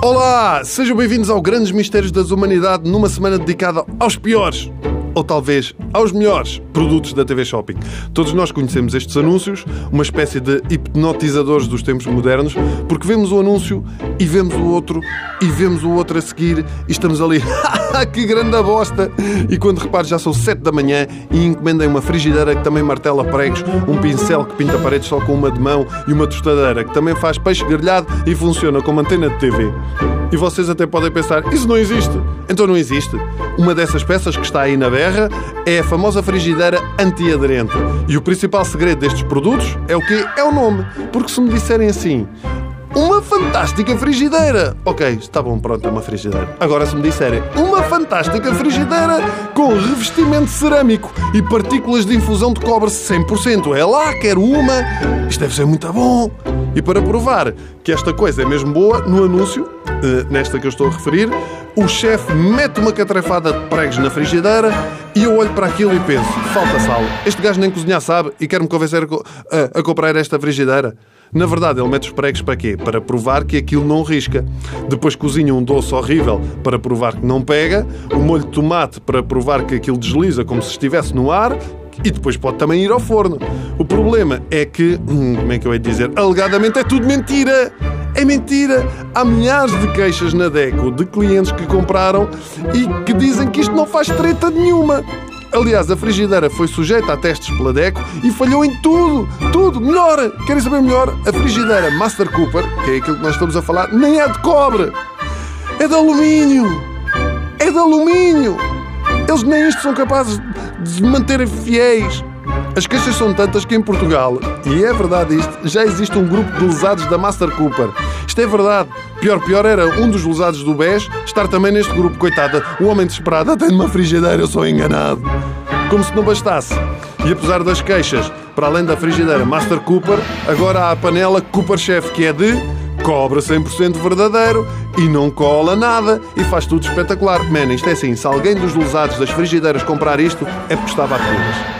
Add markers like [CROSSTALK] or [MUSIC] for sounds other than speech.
Olá, sejam bem-vindos ao Grandes Mistérios das Humanidade numa semana dedicada aos piores ou talvez aos melhores produtos da TV Shopping. Todos nós conhecemos estes anúncios, uma espécie de hipnotizadores dos tempos modernos, porque vemos o anúncio e vemos o outro e vemos o outro a seguir e estamos ali, [LAUGHS] que grande bosta! E quando repares já são 7 da manhã e encomendem uma frigideira que também martela pregos, um pincel que pinta paredes só com uma de mão e uma tostadeira que também faz peixe grelhado e funciona como antena de TV. E vocês até podem pensar, isso não existe. Então não existe. Uma dessas peças que está aí na berra é a famosa frigideira antiaderente. E o principal segredo destes produtos é o quê? É o nome. Porque se me disserem assim, uma fantástica frigideira. Ok, está bom, pronto, é uma frigideira. Agora, se me disserem uma fantástica frigideira com revestimento cerâmico e partículas de infusão de cobre 100%, é lá, quero uma. Isto deve ser muito bom. E para provar que esta coisa é mesmo boa, no anúncio, nesta que eu estou a referir, o chefe mete uma catrafada de pregos na frigideira e eu olho para aquilo e penso: falta sal. Este gajo nem cozinhar sabe e quer-me convencer a, a, a comprar esta frigideira. Na verdade, ele mete os pregos para quê? Para provar que aquilo não risca. Depois cozinha um doce horrível para provar que não pega, o molho de tomate para provar que aquilo desliza como se estivesse no ar e depois pode também ir ao forno. O problema é que, hum, como é que eu ia dizer? Alegadamente é tudo mentira! É mentira! Há milhares de queixas na Deco de clientes que compraram e que dizem que isto não faz treta nenhuma. Aliás, a frigideira foi sujeita a testes pela Deco e falhou em tudo, tudo. Melhor, querem saber melhor? A frigideira Master Cooper, que é aquilo que nós estamos a falar, nem é de cobre, é de alumínio. É de alumínio. Eles nem isto são capazes de se manterem fiéis. As queixas são tantas que em Portugal, e é verdade isto, já existe um grupo de lesados da Master Cooper. Isto é verdade. Pior, pior era um dos lesados do BES estar também neste grupo. Coitada, o homem desesperado tem uma frigideira, eu sou enganado. Como se não bastasse. E apesar das queixas, para além da frigideira Master Cooper, agora há a panela Cooper Chef, que é de cobre 100% verdadeiro e não cola nada e faz tudo espetacular. Man, isto é assim, se alguém dos lesados das frigideiras comprar isto, é porque estava a todas.